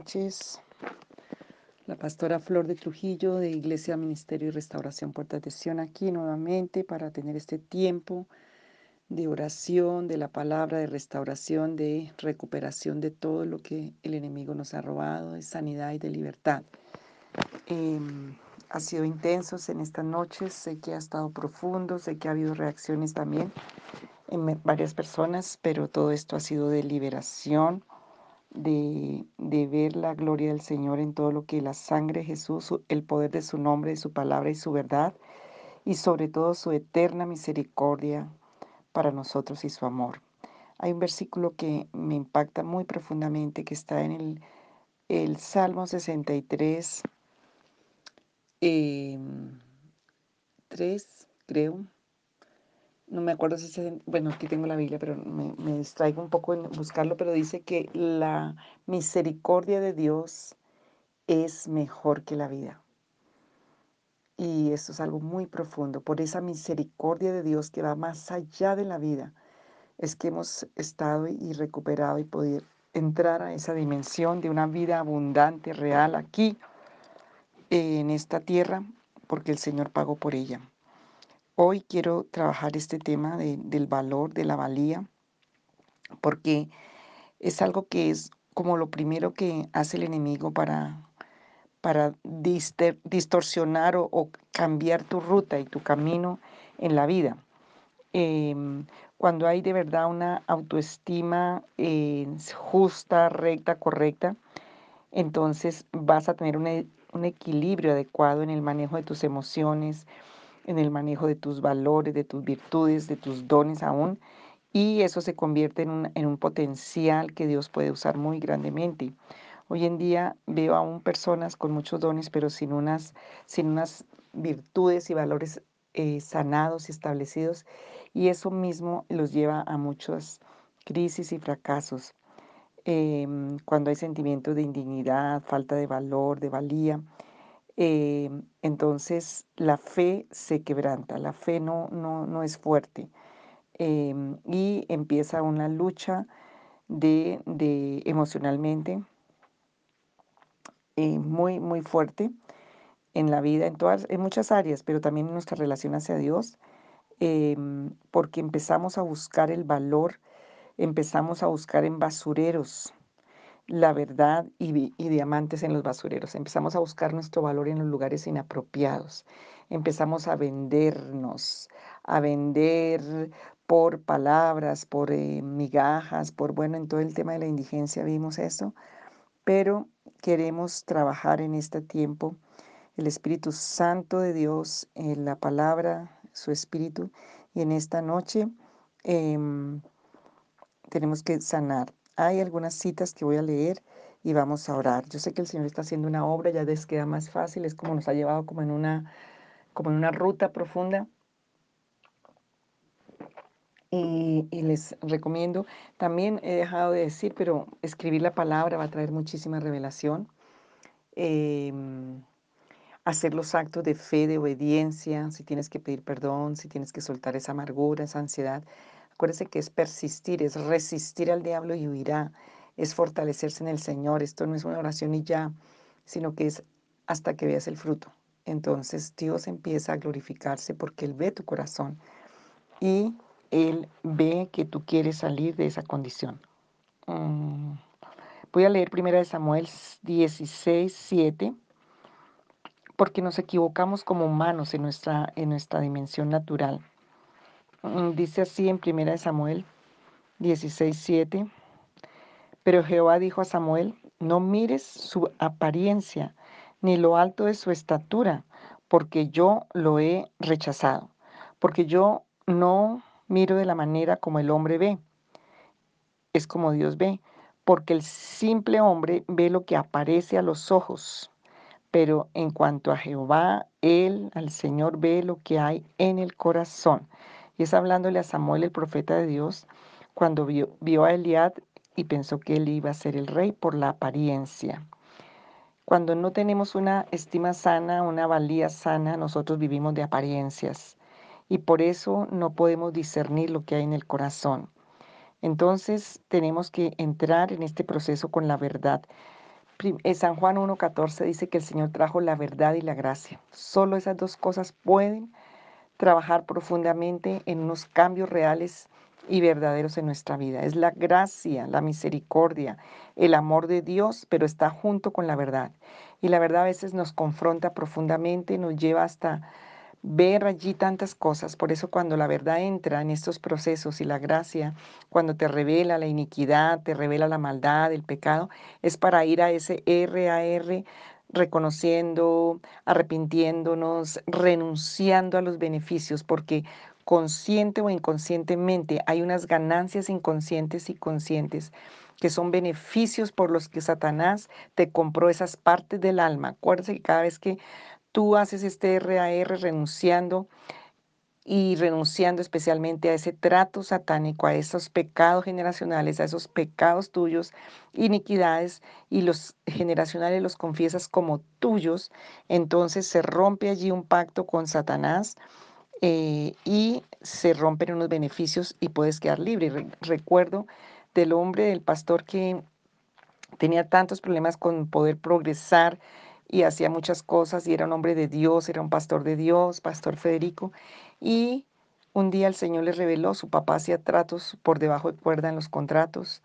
Noches. La pastora Flor de Trujillo de Iglesia, Ministerio y Restauración Puerta de Sion aquí nuevamente para tener este tiempo de oración, de la palabra, de restauración, de recuperación de todo lo que el enemigo nos ha robado, de sanidad y de libertad. Em, ha sido intenso en estas noches, sé que ha estado profundo, sé que ha habido reacciones también en varias personas, pero todo esto ha sido de liberación de, ver la gloria del Señor en todo lo que la sangre de Jesús, el poder de su nombre, de su palabra y su verdad, y sobre todo su eterna misericordia para nosotros y su amor. Hay un versículo que me impacta muy profundamente que está en el, el Salmo 63, 3, em, creo, no me acuerdo si es, bueno, aquí tengo la Biblia, pero me, me, distraigo un poco en buscarlo, pero dice que la misericordia de Dios es mejor que la vida. Y esto es algo muy profundo. Por esa misericordia de Dios que va más allá de la vida, es que hemos estado y recuperado y podido entrar a esa dimensión de una vida abundante, real, aquí, en esta tierra, porque el Señor pagó por ella. Hoy quiero trabajar este tema del valor, de la valía, porque es algo que es como lo primero que hace el enemigo para, para distorsionar o, cambiar tu ruta y tu camino en la vida. Em, cuando hay de verdad una autoestima eh, justa, recta, correcta, entonces vas a tener un equilibrio adecuado en el manejo de tus emociones, en el manejo de tus valores, de tus virtudes, de tus dones aún, y eso se convierte en un, en un potencial que Dios puede usar muy grandemente. Hoy en día veo aún personas con muchos dones, pero sin unas, sin unas virtudes y valores eh, sanados y establecidos, y eso mismo los lleva a muchas crisis y fracasos. Em, cuando hay sentimientos de indignidad, falta de valor, de valía, Em, entonces la fe se quebranta, la fe no, no, es fuerte em, y empieza una lucha de, emocionalmente eh, muy, muy fuerte en la vida, en, todas, en muchas áreas, pero también en nuestra relación hacia Dios, em, porque empezamos a buscar el valor, empezamos a buscar en basureros la verdad y, diamantes en los basureros. Empezamos a buscar nuestro valor en los lugares inapropiados. Empezamos a vendernos, a vender por palabras, por eh, migajas, por, bueno, en todo el tema de la indigencia vimos eso, pero queremos trabajar en este tiempo el Espíritu Santo de Dios, en la palabra, su Espíritu, y en esta noche em, tenemos que sanar hay algunas citas que voy a leer y vamos a orar. Yo sé que el Señor está haciendo una obra, ya les queda más fácil, es como nos ha llevado como en una, como en una ruta profunda. Y, les recomiendo, también he dejado de decir, pero escribir la palabra va a traer muchísima revelación. Em, hacer los actos de fe, de obediencia, si tienes que pedir perdón, si tienes que soltar esa amargura, esa ansiedad, Acuérdese que es persistir, es resistir al diablo y huirá, es fortalecerse en el Señor. Esto no es una oración y ya, sino que es hasta que veas el fruto. Entonces Dios empieza a glorificarse porque Él ve tu corazón y Él ve que tú quieres salir de esa condición. Mm, voy a leer primera de Samuel 16, 7, porque nos equivocamos como humanos en nuestra, en nuestra dimensión natural. Mm, dice así en 1 Samuel 16:7. Pero Jehová dijo a Samuel, no mires su apariencia, ni lo alto de su estatura, porque yo lo he rechazado, porque yo no miro de la manera como el hombre ve, es como Dios ve, porque el simple hombre ve lo que aparece a los ojos, pero en cuanto a Jehová, él, al Señor, ve lo que hay en el corazón. Y es hablándole a Samuel, el profeta de Dios, cuando vio, a Eliad y pensó que él iba a ser el rey por la apariencia. Cuando no tenemos una estima sana, una valía sana, nosotros vivimos de apariencias y por eso no podemos discernir lo que hay en el corazón. Entonces tenemos que entrar en este proceso con la verdad. eh, San Juan 1.14 dice que el Señor trajo la verdad y la gracia. Solo esas dos cosas pueden trabajar profundamente en unos cambios reales y verdaderos en nuestra vida. Es la gracia, la misericordia, el amor de Dios, pero está junto con la verdad. Y la verdad a veces nos confronta profundamente, nos lleva hasta ver allí tantas cosas. Por eso cuando la verdad entra en estos procesos y la gracia, cuando te revela la iniquidad, te revela la maldad, el pecado, es para ir a ese RAR reconociendo, arrepintiéndonos, renunciando a los beneficios, porque consciente o inconscientemente hay unas ganancias inconscientes y conscientes que son beneficios por los que Satanás te compró esas partes del alma. Acuérdate que cada vez que tú haces este RAR renunciando y renunciando especialmente a ese trato satánico, a esos pecados generacionales, a esos pecados tuyos, iniquidades, y los generacionales los confiesas como tuyos, entonces se rompe allí un pacto con Satanás eh, y se rompen unos beneficios y puedes quedar libre. recuerdo del hombre, del pastor que tenía tantos problemas con poder progresar y hacía muchas cosas y era un hombre de Dios, era un pastor de Dios, pastor Federico. Y un día el Señor le reveló, su papá hacía tratos por debajo de cuerda en los contratos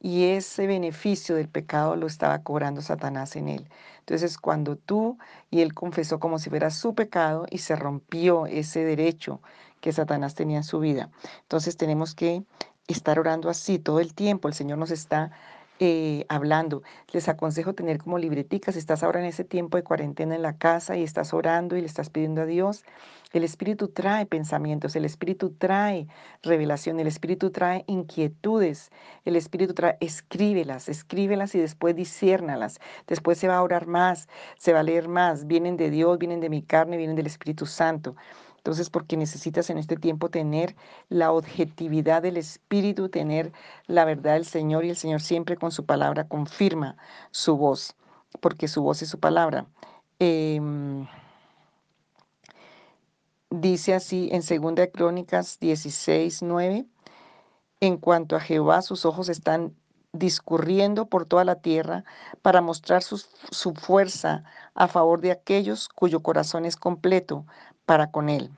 y ese beneficio del pecado lo estaba cobrando Satanás en él. Entonces cuando tú y él confesó como si fuera su pecado y se rompió ese derecho que Satanás tenía en su vida. Entonces tenemos que estar orando así todo el tiempo. El Señor nos está eh, hablando. Les aconsejo tener como libreticas, estás ahora en ese tiempo de cuarentena en la casa y estás orando y le estás pidiendo a Dios, el Espíritu trae pensamientos, el Espíritu trae revelación, el Espíritu trae inquietudes, el Espíritu trae, escríbelas, escríbelas y después disciérnalas. Después se va a orar más, se va a leer más, vienen de Dios, vienen de mi carne, vienen del Espíritu Santo. Entonces, porque necesitas en este tiempo tener la objetividad del Espíritu, tener la verdad del Señor y el Señor siempre con su palabra confirma su voz, porque su voz es su palabra. Em, dice así en 2 Crónicas 16, 9, en cuanto a Jehová, sus ojos están discurriendo por toda la tierra para mostrar su, su fuerza a favor de aquellos cuyo corazón es completo, para con Él.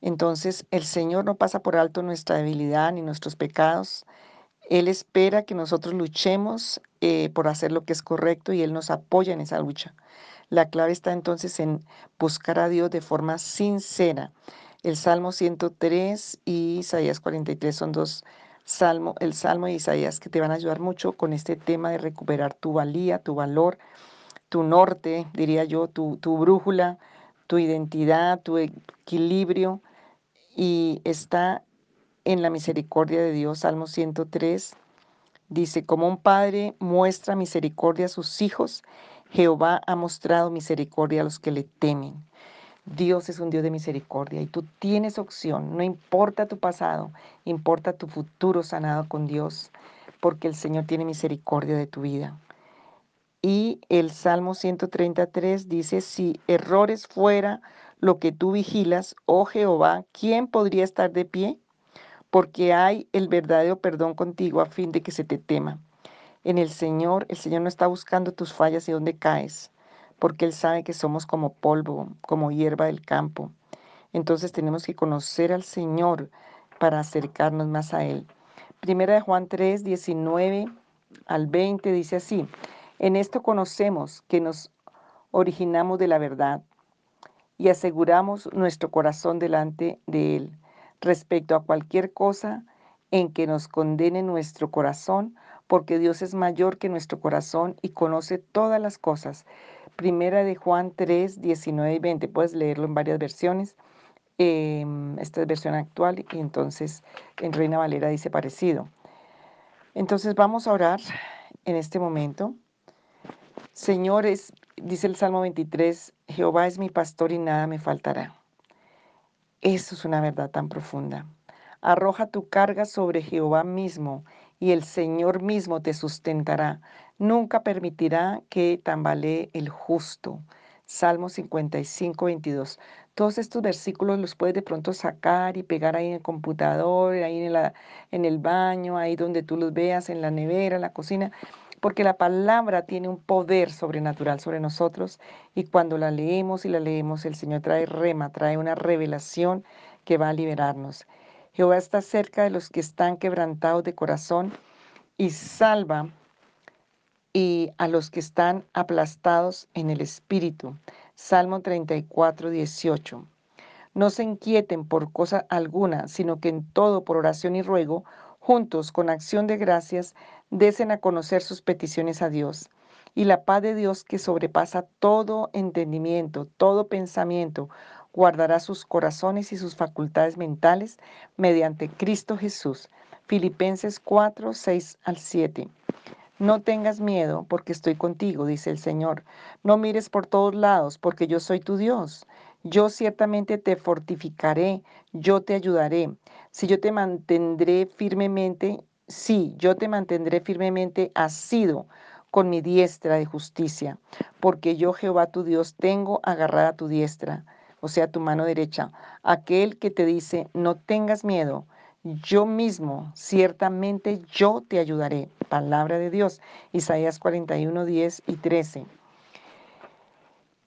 Entonces el Señor no pasa por alto nuestra debilidad ni nuestros pecados. Él espera que nosotros luchemos eh, por hacer lo que es correcto y Él nos apoya en esa lucha. La clave está entonces en buscar a Dios de forma sincera. El Salmo 103 y Isaías 43 son dos salmos, el Salmo y Isaías que te van a ayudar mucho con este tema de recuperar tu valía, tu valor, tu norte, diría yo, tu, tu brújula, tu identidad, tu equilibrio y está en la misericordia de Dios. Salmo 103 dice, como un padre muestra misericordia a sus hijos, Jehová ha mostrado misericordia a los que le temen. Dios es un Dios de misericordia y tú tienes opción, no importa tu pasado, importa tu futuro sanado con Dios, porque el Señor tiene misericordia de tu vida. Y el Salmo 133 dice, si errores fuera lo que tú vigilas, oh Jehová, ¿quién podría estar de pie? Porque hay el verdadero perdón contigo a fin de que se te tema. En el Señor, el Señor no está buscando tus fallas y dónde caes, porque Él sabe que somos como polvo, como hierba del campo. Entonces tenemos que conocer al Señor para acercarnos más a Él. Primera de Juan 3, 19 al 20 dice así, en esto conocemos que nos originamos de la verdad y aseguramos nuestro corazón delante de Él respecto a cualquier cosa en que nos condene nuestro corazón, porque Dios es mayor que nuestro corazón y conoce todas las cosas. Primera de Juan 3, 19 y 20. Puedes leerlo en varias versiones. Em, esta es versión actual y entonces en Reina Valera dice parecido. Entonces vamos a orar en este momento. Señores, dice el Salmo 23, Jehová es mi pastor y nada me faltará. Eso es una verdad tan profunda. Arroja tu carga sobre Jehová mismo y el Señor mismo te sustentará. Nunca permitirá que tambalee el justo. Salmo 55, 22. Todos estos versículos los puedes de pronto sacar y pegar ahí en el computador, ahí en, en el baño, ahí donde tú los veas, en la nevera, en la cocina porque la palabra tiene un poder sobrenatural sobre nosotros y cuando la leemos y la leemos, el Señor trae rema, trae una revelación que va a liberarnos. Jehová está cerca de los que están quebrantados de corazón y salva y a los que están aplastados en el espíritu. Salmo 34, 18. No se inquieten por cosa alguna, sino que en todo, por oración y ruego, juntos, con acción de gracias, desen a conocer sus peticiones a Dios. Y la paz de Dios que sobrepasa todo entendimiento, todo pensamiento, guardará sus corazones y sus facultades mentales mediante Cristo Jesús. Filipenses 4, 6 al 7. No tengas miedo, porque estoy contigo, dice el Señor. No mires por todos lados, porque yo soy tu Dios. Yo ciertamente te fortificaré, yo te ayudaré. Si yo te mantendré firmemente, sí, yo te mantendré firmemente asido con mi diestra de justicia, porque yo Jehová tu Dios tengo agarrada tu diestra, o sea, tu mano derecha. Aquel que te dice, no tengas miedo, yo mismo, ciertamente yo te ayudaré. Palabra de Dios, Isaías 41, 10 y 13.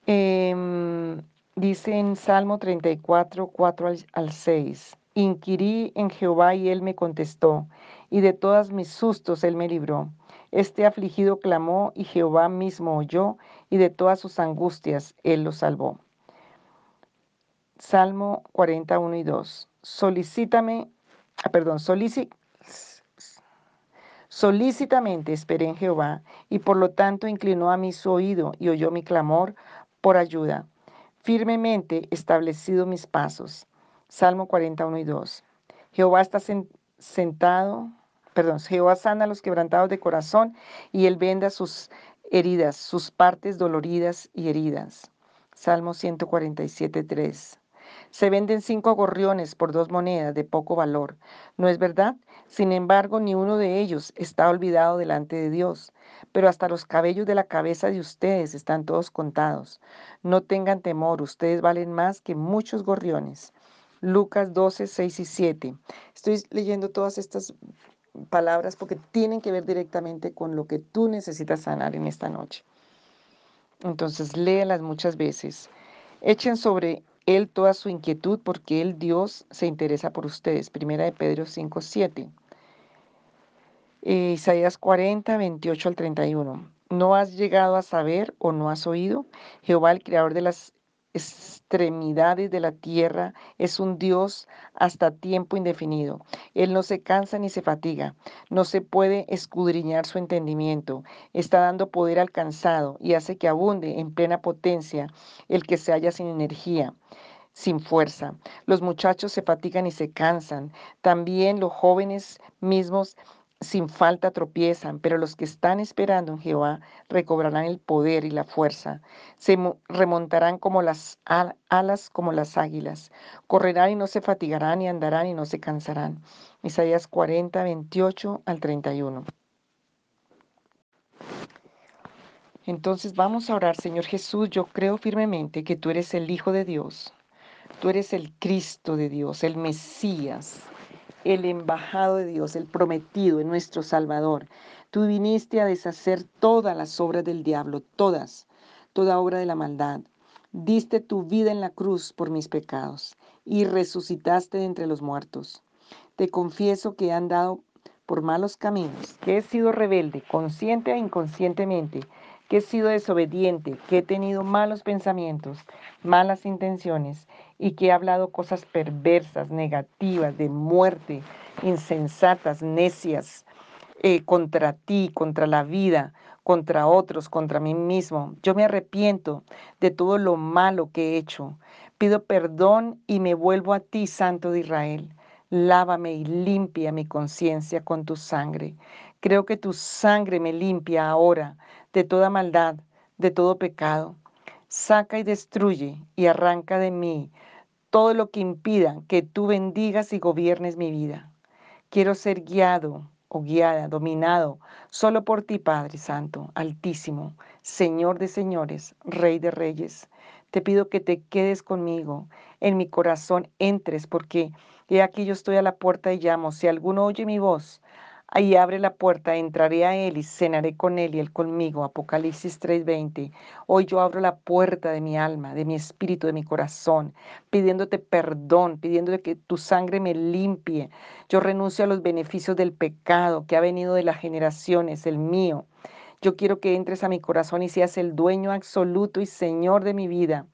Em, dice en Salmo 34, 4 al, al 6, Inquirí en Jehová y él me contestó, y de todas mis sustos él me libró. Este afligido clamó y Jehová mismo oyó, y de todas sus angustias él lo salvó. Salmo 41 y 2. Solicítame Ah, perdón, solícitamente esperé en Jehová y por lo tanto inclinó a mí su oído y oyó mi clamor por ayuda. Firmemente establecido mis pasos. Salmo 41 y 2. Jehová está sentado, perdón, Jehová sana a los quebrantados de corazón y él venda sus heridas, sus partes doloridas y heridas. Salmo 147, 3. Se venden cinco gorriones por dos monedas de poco valor. ¿No es verdad? Sin embargo, ni uno de ellos está olvidado delante de Dios. Pero hasta los cabellos de la cabeza de ustedes están todos contados. No tengan temor, ustedes valen más que muchos gorriones. Lucas 12, 6 y 7. Estoy leyendo todas estas palabras porque tienen que ver directamente con lo que tú necesitas sanar en esta noche. Entonces, léelas muchas veces. Echen sobre él toda su inquietud porque Él, Dios, se interesa por ustedes. Primera de Pedro 5, 7. Eh, Isaías 40, 28 al 31. ¿No has llegado a saber o no has oído? Jehová, el creador de las extremidades de la tierra, es un Dios hasta tiempo indefinido. Él no se cansa ni se fatiga, no se puede escudriñar su entendimiento. Está dando poder al cansado y hace que abunde en plena potencia el que se halla sin energía sin fuerza. Los muchachos se fatigan y se cansan. También los jóvenes mismos sin falta tropiezan, pero los que están esperando en Jehová recobrarán el poder y la fuerza. Se remontarán como las alas, como las águilas. Correrán y no se fatigarán y andarán y no se cansarán. Isaías 40, 28 al 31. Entonces vamos a orar, Señor Jesús, yo creo firmemente que tú eres el Hijo de Dios Tú eres el Cristo de Dios, el Mesías, el embajado de Dios, el prometido, nuestro Salvador. Tú viniste a deshacer todas las obras del diablo, todas, toda obra de la maldad. Diste tu vida en la cruz por mis pecados y resucitaste de entre los muertos. Te confieso que he andado por malos caminos, que he sido rebelde, consciente e inconscientemente, que he sido desobediente, que he tenido malos pensamientos, malas intenciones y que he hablado cosas perversas, negativas, de muerte, insensatas, necias, eh, contra ti, contra la vida, contra otros, contra mí mismo. Yo me arrepiento de todo lo malo que he hecho. Pido perdón y me vuelvo a ti, Santo de Israel. Lávame y limpia mi conciencia con tu sangre. Creo que tu sangre me limpia ahora de toda maldad, de todo pecado. Saca y destruye y arranca de mí todo lo que impida que tú bendigas y gobiernes mi vida. Quiero ser guiado o guiada, dominado solo por ti, Padre Santo, Altísimo, Señor de señores, Rey de reyes. Te pido que te quedes conmigo, en mi corazón entres, porque he aquí yo estoy a la puerta y llamo. Si alguno oye mi voz, Ahí abre la puerta, entraré a Él y cenaré con Él y Él conmigo. Apocalipsis 3:20. Hoy yo abro la puerta de mi alma, de mi espíritu, de mi corazón, pidiéndote perdón, pidiéndote que tu sangre me limpie. Yo renuncio a los beneficios del pecado que ha venido de las generaciones, el mío. Yo quiero que entres a mi corazón y seas el dueño absoluto y Señor de mi vida.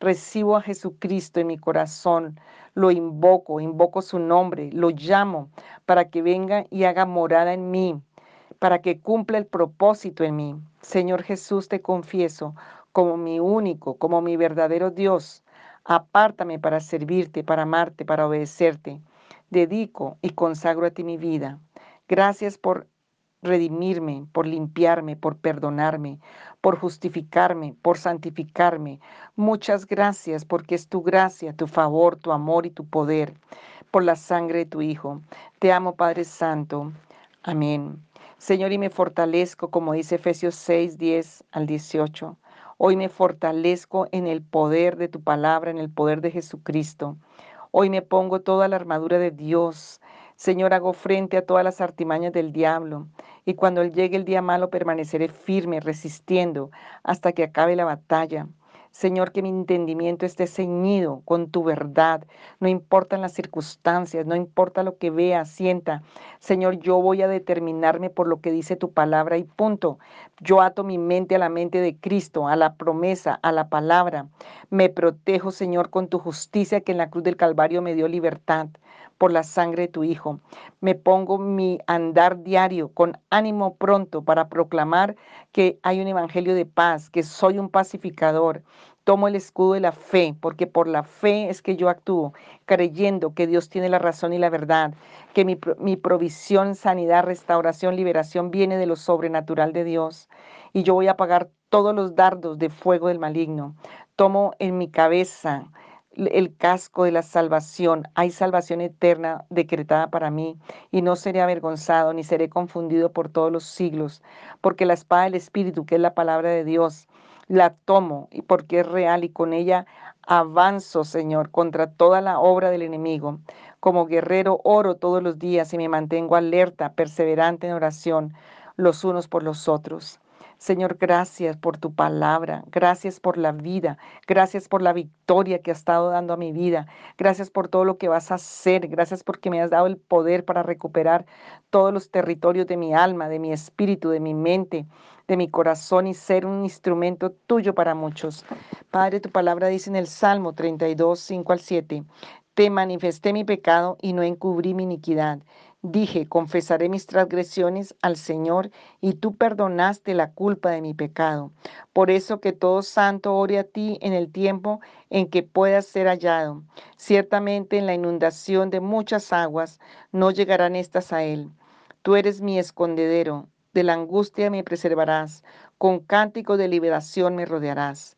Recibo a Jesucristo en mi corazón lo invoco, invoco su nombre, lo llamo para que venga y haga morada en mí, para que cumpla el propósito en mí. Señor Jesús, te confieso como mi único, como mi verdadero Dios. Apártame para servirte, para amarte, para obedecerte. Dedico y consagro a ti mi vida. Gracias por redimirme, por limpiarme, por perdonarme, por justificarme, por santificarme. Muchas gracias porque es tu gracia, tu favor, tu amor y tu poder por la sangre de tu Hijo. Te amo, Padre Santo. Amén. Señor, y me fortalezco, como dice Efesios 6, 10 al 18. Hoy me fortalezco en el poder de tu palabra, en el poder de Jesucristo. Hoy me pongo toda la armadura de Dios Señor, hago frente a todas las artimañas del diablo, y cuando llegue el día malo permaneceré firme, resistiendo, hasta que acabe la batalla. Señor, que mi entendimiento esté ceñido con tu verdad. No importan las circunstancias, no importa lo que vea, sienta. Señor, yo voy a determinarme por lo que dice tu palabra y punto. Yo ato mi mente a la mente de Cristo, a la promesa, a la palabra. Me protejo, Señor, con tu justicia que en la cruz del Calvario me dio libertad por la sangre de tu Hijo. Me pongo mi andar diario con ánimo pronto para proclamar que hay un evangelio de paz, que soy un pacificador. Tomo el escudo de la fe, porque por la fe es que yo actúo, creyendo que Dios tiene la razón y la verdad, que mi, mi provisión, sanidad, restauración, liberación viene de lo sobrenatural de Dios. Y yo voy a apagar todos los dardos de fuego del maligno. Tomo en mi cabeza el casco de la salvación. Hay salvación eterna decretada para mí y no seré avergonzado ni seré confundido por todos los siglos, porque la espada del Espíritu, que es la palabra de Dios, la tomo y porque es real y con ella avanzo, Señor, contra toda la obra del enemigo. Como guerrero oro todos los días y me mantengo alerta, perseverante en oración, los unos por los otros. Señor, gracias por tu palabra, gracias por la vida, gracias por la victoria que has estado dando a mi vida, gracias por todo lo que vas a hacer, gracias porque me has dado el poder para recuperar todos los territorios de mi alma, de mi espíritu, de mi mente, de mi corazón y ser un instrumento tuyo para muchos. Padre, tu palabra dice en el Salmo 32, 5 al 7, te manifesté mi pecado y no encubrí mi iniquidad. Dije, confesaré mis transgresiones al Señor y tú perdonaste la culpa de mi pecado. Por eso que todo santo ore a ti en el tiempo en que puedas ser hallado. Ciertamente en la inundación de muchas aguas no llegarán estas a él. Tú eres mi escondedero, de la angustia me preservarás, con cántico de liberación me rodearás.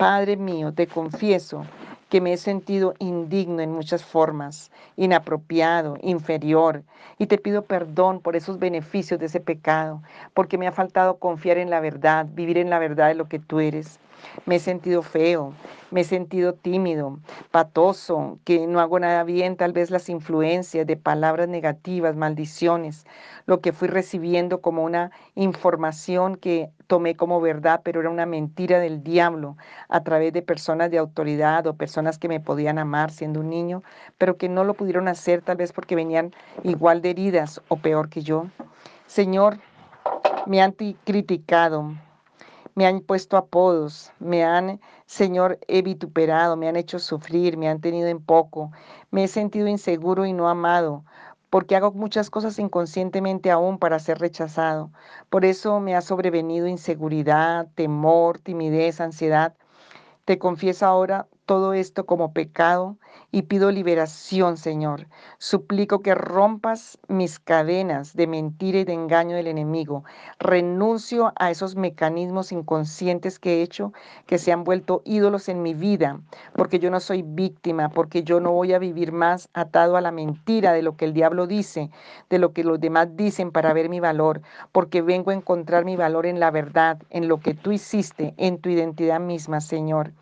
Padre mío, te confieso que me he sentido indigno en muchas formas, inapropiado, inferior, y te pido perdón por esos beneficios de ese pecado, porque me ha faltado confiar en la verdad, vivir en la verdad de lo que tú eres. Me he sentido feo, me he sentido tímido, patoso, que no hago nada bien, tal vez las influencias de palabras negativas, maldiciones, lo que fui recibiendo como una información que tomé como verdad, pero era una mentira del diablo a través de personas de autoridad o personas que me podían amar siendo un niño, pero que no lo pudieron hacer tal vez porque venían igual de heridas o peor que yo. Señor, me han criticado, me han puesto apodos, me han, Señor, he vituperado, me han hecho sufrir, me han tenido en poco, me he sentido inseguro y no amado, porque hago muchas cosas inconscientemente aún para ser rechazado. Por eso me ha sobrevenido inseguridad, temor, timidez, ansiedad. Te confieso ahora todo esto como pecado y pido liberación, Señor. Suplico que rompas mis cadenas de mentira y de engaño del enemigo. Renuncio a esos mecanismos inconscientes que he hecho que se han vuelto ídolos en mi vida, porque yo no soy víctima, porque yo no voy a vivir más atado a la mentira de lo que el diablo dice, de lo que los demás dicen para ver mi valor, porque vengo a encontrar mi valor en la verdad, en lo que tú hiciste, en tu identidad misma, Señor.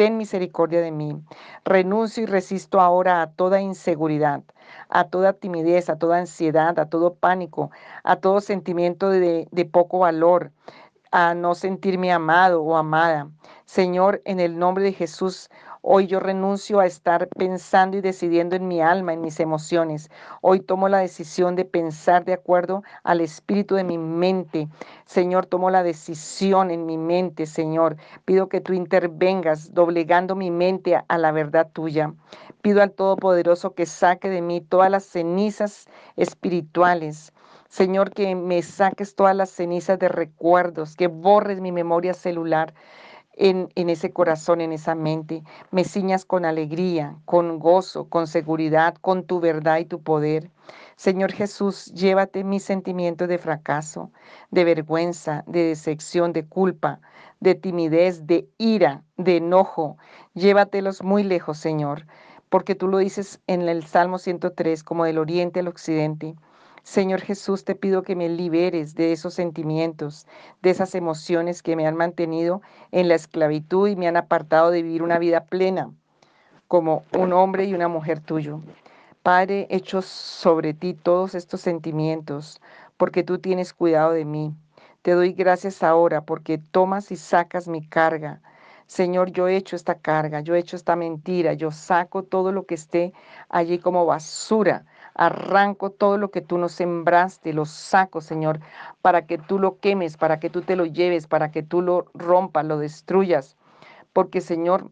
Ten misericordia de mí. Renuncio y resisto ahora a toda inseguridad, a toda timidez, a toda ansiedad, a todo pánico, a todo sentimiento de, de poco valor, a no sentirme amado o amada. Señor, en el nombre de Jesús, Hoy yo renuncio a estar pensando y decidiendo en mi alma, en mis emociones. Hoy tomo la decisión de pensar de acuerdo al espíritu de mi mente. Señor, tomo la decisión en mi mente, Señor. Pido que tú intervengas doblegando mi mente a la verdad tuya. Pido al Todopoderoso que saque de mí todas las cenizas espirituales. Señor, que me saques todas las cenizas de recuerdos, que borres mi memoria celular en, ese corazón, en esa mente. Me ciñas con alegría, con gozo, con seguridad, con tu verdad y tu poder. Señor Jesús, llévate mis sentimientos de fracaso, de vergüenza, de decepción, de culpa, de timidez, de ira, de enojo. Llévatelos muy lejos, Señor, porque tú lo dices en el Salmo 103, como del oriente al occidente. Señor Jesús, te pido que me liberes de esos sentimientos, de esas emociones que me han mantenido en la esclavitud y me han apartado de vivir una vida plena como un hombre y una mujer tuyo. Padre, echo sobre ti todos estos sentimientos, porque tú tienes cuidado de mí. Te doy gracias ahora porque tomas y sacas mi carga. Señor, yo he hecho esta carga, yo he hecho esta mentira, yo saco todo lo que esté allí como basura Arranco todo lo que tú nos sembraste, lo saco, Señor, para que tú lo quemes, para que tú te lo lleves, para que tú lo rompas, lo destruyas. Porque, Señor,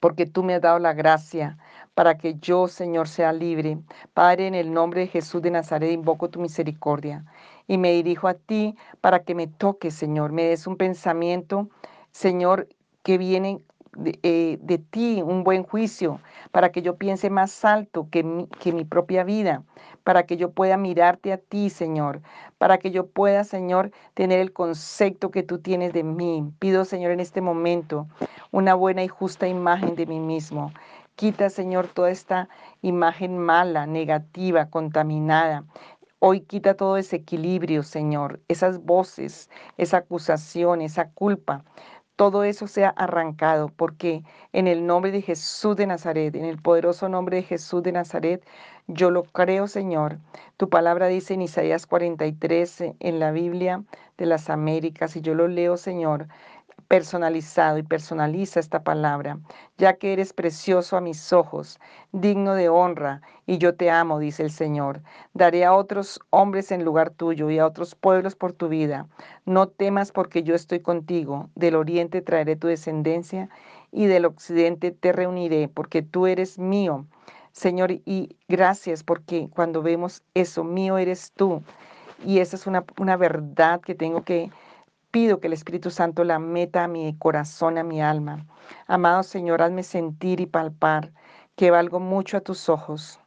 porque tú me has dado la gracia para que yo, Señor, sea libre. Padre, en el nombre de Jesús de Nazaret, invoco tu misericordia y me dirijo a ti para que me toques, Señor, me des un pensamiento, Señor, que viene eh, de, ti un buen juicio, para que yo piense más alto que mi, que mi propia vida, para que yo pueda mirarte a ti, Señor, para que yo pueda, Señor, tener el concepto que tú tienes de mí. Pido, Señor, en este momento una buena y justa imagen de mí mismo. Quita, Señor, toda esta imagen mala, negativa, contaminada. Hoy quita todo desequilibrio, Señor, esas voces, esa acusación, esa culpa todo eso sea arrancado, porque en el nombre de Jesús de Nazaret, en el poderoso nombre de Jesús de Nazaret, yo lo creo, Señor. Tu palabra dice en Isaías 43 en la Biblia de las Américas, y yo lo leo, Señor, personalizado y personaliza esta palabra, ya que eres precioso a mis ojos, digno de honra, y yo te amo, dice el Señor. Daré a otros hombres en lugar tuyo y a otros pueblos por tu vida. No temas porque yo estoy contigo. Del oriente traeré tu descendencia y del occidente te reuniré, porque tú eres mío. Señor, y gracias porque cuando vemos eso, mío eres tú. Y esa es una, una verdad que tengo que pido que el Espíritu Santo la meta a mi corazón, a mi alma. Amado Señor, hazme sentir y palpar que valgo mucho a tus ojos,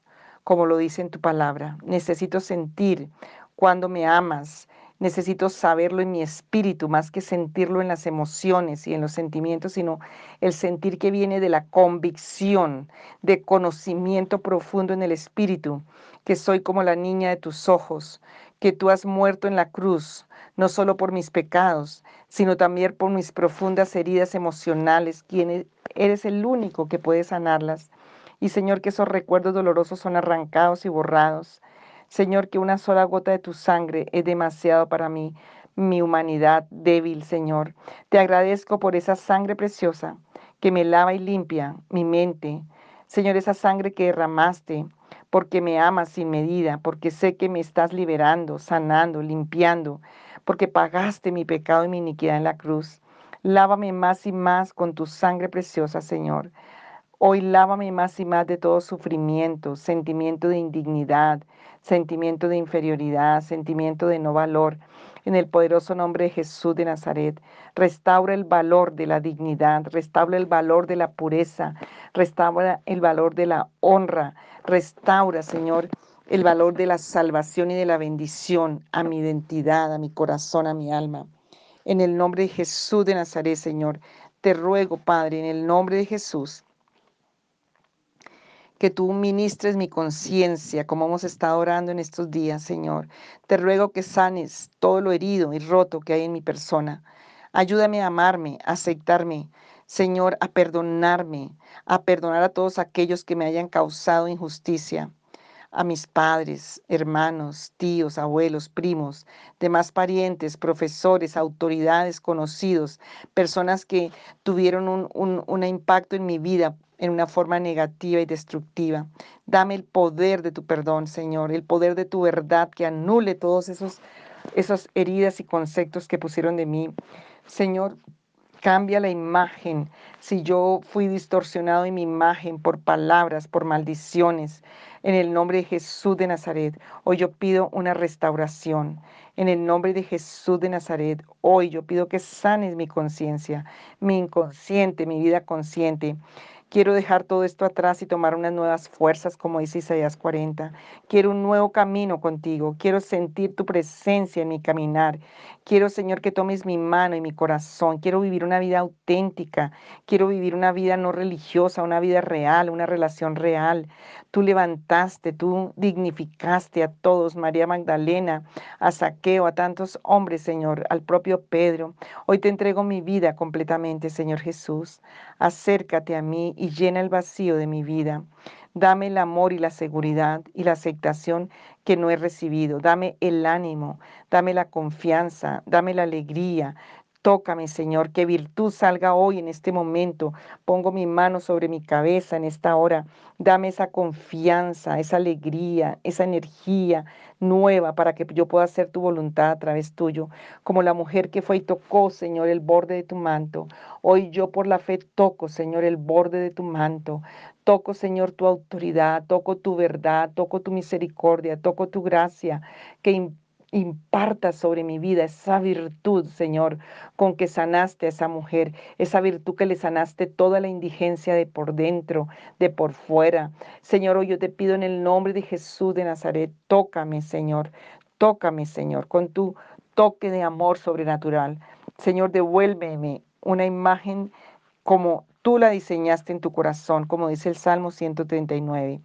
como lo dice en tu palabra. Necesito sentir cuando me amas. Necesito saberlo en mi espíritu, más que sentirlo en las emociones y en los sentimientos, sino el sentir que viene de la convicción, de conocimiento profundo en el espíritu, que soy como la niña de tus ojos, que tú has muerto en la cruz, no solo por mis pecados, sino también por mis profundas heridas emocionales, quien eres el único que puede sanarlas. Y Señor, que esos recuerdos dolorosos son arrancados y borrados. Señor, que una sola gota de tu sangre es demasiado para mí, mi humanidad débil, Señor. Te agradezco por esa sangre preciosa que me lava y limpia mi mente. Señor, esa sangre que derramaste porque me amas sin medida, porque sé que me estás liberando, sanando, limpiando, porque pagaste mi pecado y mi iniquidad en la cruz. Lávame más y más con tu sangre preciosa, Señor. Hoy lávame más y más de todo sufrimiento, sentimiento de indignidad, sentimiento de inferioridad, sentimiento de no valor. En el poderoso nombre de Jesús de Nazaret, restaura el valor de la dignidad, restaura el valor de la pureza, restaura el valor de la honra, restaura, Señor, el valor de la salvación y de la bendición a mi identidad, a mi corazón, a mi alma. En el nombre de Jesús de Nazaret, Señor, te ruego, Padre, en el nombre de Jesús, que tú ministres mi conciencia, como hemos estado orando en estos días, Señor. Te ruego que sanes todo lo herido y roto que hay en mi persona. Ayúdame a amarme, a aceptarme, Señor, a perdonarme, a perdonar a todos aquellos que me hayan causado injusticia a mis padres, hermanos, tíos, abuelos, primos, demás parientes, profesores, autoridades, conocidos, personas que tuvieron un, un, impacto en mi vida en una forma negativa y destructiva. Dame el poder de tu perdón, Señor, el poder de tu verdad que anule todos esos esas heridas y conceptos que pusieron de mí. Señor, Cambia la imagen. Si yo fui distorsionado en mi imagen por palabras, por maldiciones, en el nombre de Jesús de Nazaret, hoy yo pido una restauración. En el nombre de Jesús de Nazaret, hoy yo pido que sanes mi conciencia, mi inconsciente, mi vida consciente. Quiero dejar todo esto atrás y tomar unas nuevas fuerzas, como dice Isaías 40. Quiero un nuevo camino contigo. Quiero sentir tu presencia en mi caminar. Quiero, Señor, que tomes mi mano y mi corazón. Quiero vivir una vida auténtica. Quiero vivir una vida no religiosa, una vida real, una relación real. Tú levantaste, tú dignificaste a todos, María Magdalena, a Saqueo, a tantos hombres, Señor, al propio Pedro. Hoy te entrego mi vida completamente, Señor Jesús. Acércate a mí y llena el vacío de mi vida. Dame el amor y la seguridad y la aceptación que no he recibido. Dame el ánimo, dame la confianza, dame la alegría, Tócame, Señor, que virtud salga hoy en este momento. Pongo mi mano sobre mi cabeza en esta hora. Dame esa confianza, esa alegría, esa energía nueva para que yo pueda hacer tu voluntad a través tuyo. Como la mujer que fue y tocó, Señor, el borde de tu manto. Hoy yo por la fe toco, Señor, el borde de tu manto. Toco, Señor, tu autoridad, toco tu verdad, toco tu misericordia, toco tu gracia que imparta sobre mi vida esa virtud, Señor, con que sanaste a esa mujer, esa virtud que le sanaste toda la indigencia de por dentro, de por fuera. Señor, hoy yo te pido en el nombre de Jesús de Nazaret, tócame, Señor, tócame, Señor, con tu toque de amor sobrenatural. Señor, devuélveme una imagen como tú la diseñaste en tu corazón, como dice el Salmo 139.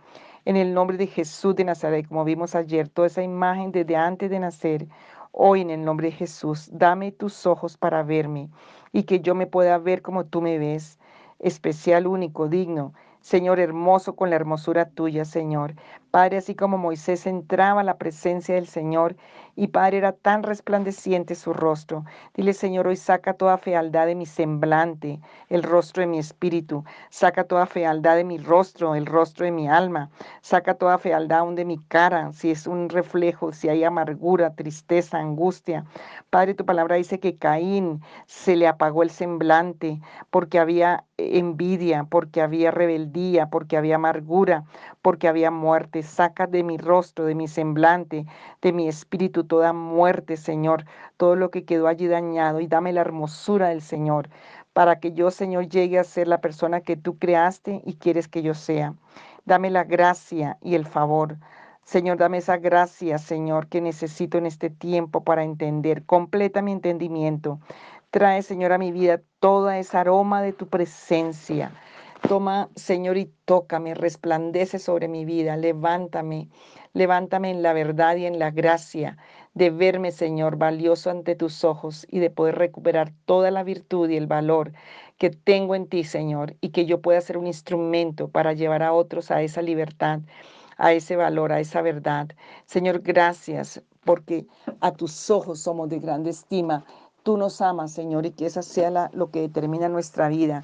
En el nombre de Jesús de Nazaret, como vimos ayer, toda esa imagen desde antes de nacer, hoy en el nombre de Jesús, dame tus ojos para verme y que yo me pueda ver como tú me ves, especial, único, digno, Señor hermoso con la hermosura tuya, Señor. Padre, así como Moisés entraba a la presencia del Señor y Padre era tan resplandeciente su rostro. Dile, Señor, hoy saca toda fealdad de mi semblante, el rostro de mi espíritu. Saca toda fealdad de mi rostro, el rostro de mi alma. Saca toda fealdad aún de mi cara, si es un reflejo, si hay amargura, tristeza, angustia. Padre, tu palabra dice que Caín se le apagó el semblante porque había envidia, porque había rebeldía, porque había amargura, porque había muerte. Saca de mi rostro, de mi semblante, de mi espíritu toda muerte, Señor, todo lo que quedó allí dañado y dame la hermosura del Señor para que yo, Señor, llegue a ser la persona que tú creaste y quieres que yo sea. Dame la gracia y el favor. Señor, dame esa gracia, Señor, que necesito en este tiempo para entender. Completa mi entendimiento. Trae, Señor, a mi vida toda esa aroma de tu presencia. Toma, Señor, y tócame, resplandece sobre mi vida, levántame, levántame en la verdad y en la gracia de verme, Señor, valioso ante tus ojos y de poder recuperar toda la virtud y el valor que tengo en ti, Señor, y que yo pueda ser un instrumento para llevar a otros a esa libertad, a ese valor, a esa verdad. Señor, gracias porque a tus ojos somos de grande estima Tú nos amas, Señor, y que esa sea lo que determina nuestra vida.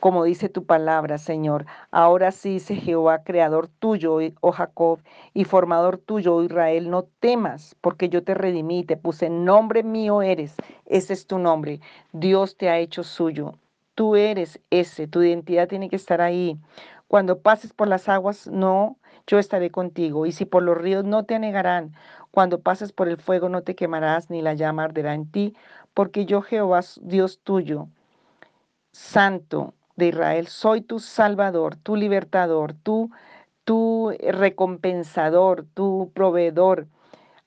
Como dice tu palabra, Señor, ahora sí dice Jehová, creador tuyo, oh Jacob, y formador tuyo, oh Israel, no temas, porque yo te redimí, te puse nombre mío eres, ese es tu nombre. Dios te ha hecho suyo. Tú eres ese, tu identidad tiene que estar ahí. Cuando pases por las aguas, no, yo estaré contigo, y si por los ríos no te anegarán, cuando pases por el fuego no te quemarás, ni la llama arderá en ti, porque yo Jehová, Dios tuyo, santo de Israel, soy tu salvador, tu libertador, tu, tu recompensador, tu proveedor.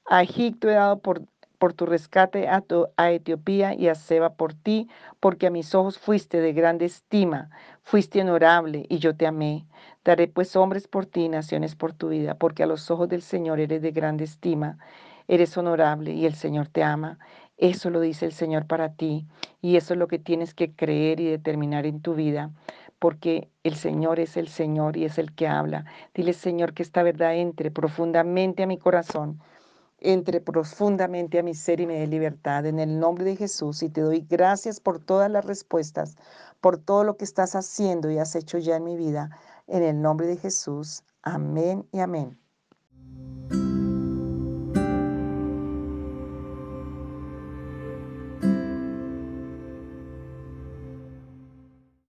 A Egipto he dado por, por tu rescate, a, a Etiopía y a Seba por ti, porque a mis ojos fuiste de grande estima, fuiste honorable y yo te amé. Daré pues hombres por ti, naciones por tu vida, porque a los ojos del Señor eres de grande estima, eres honorable y el Señor te ama. Eso lo dice el Señor para ti y eso es lo que tienes que creer y determinar en tu vida, porque el Señor es el Señor y es el que habla. Dile, Señor, que esta verdad entre profundamente a mi corazón, entre profundamente a mi ser y me dé libertad en el nombre de Jesús. Y te doy gracias por todas las respuestas, por todo lo que estás haciendo y has hecho ya en mi vida. En el nombre de Jesús. Amén y amén.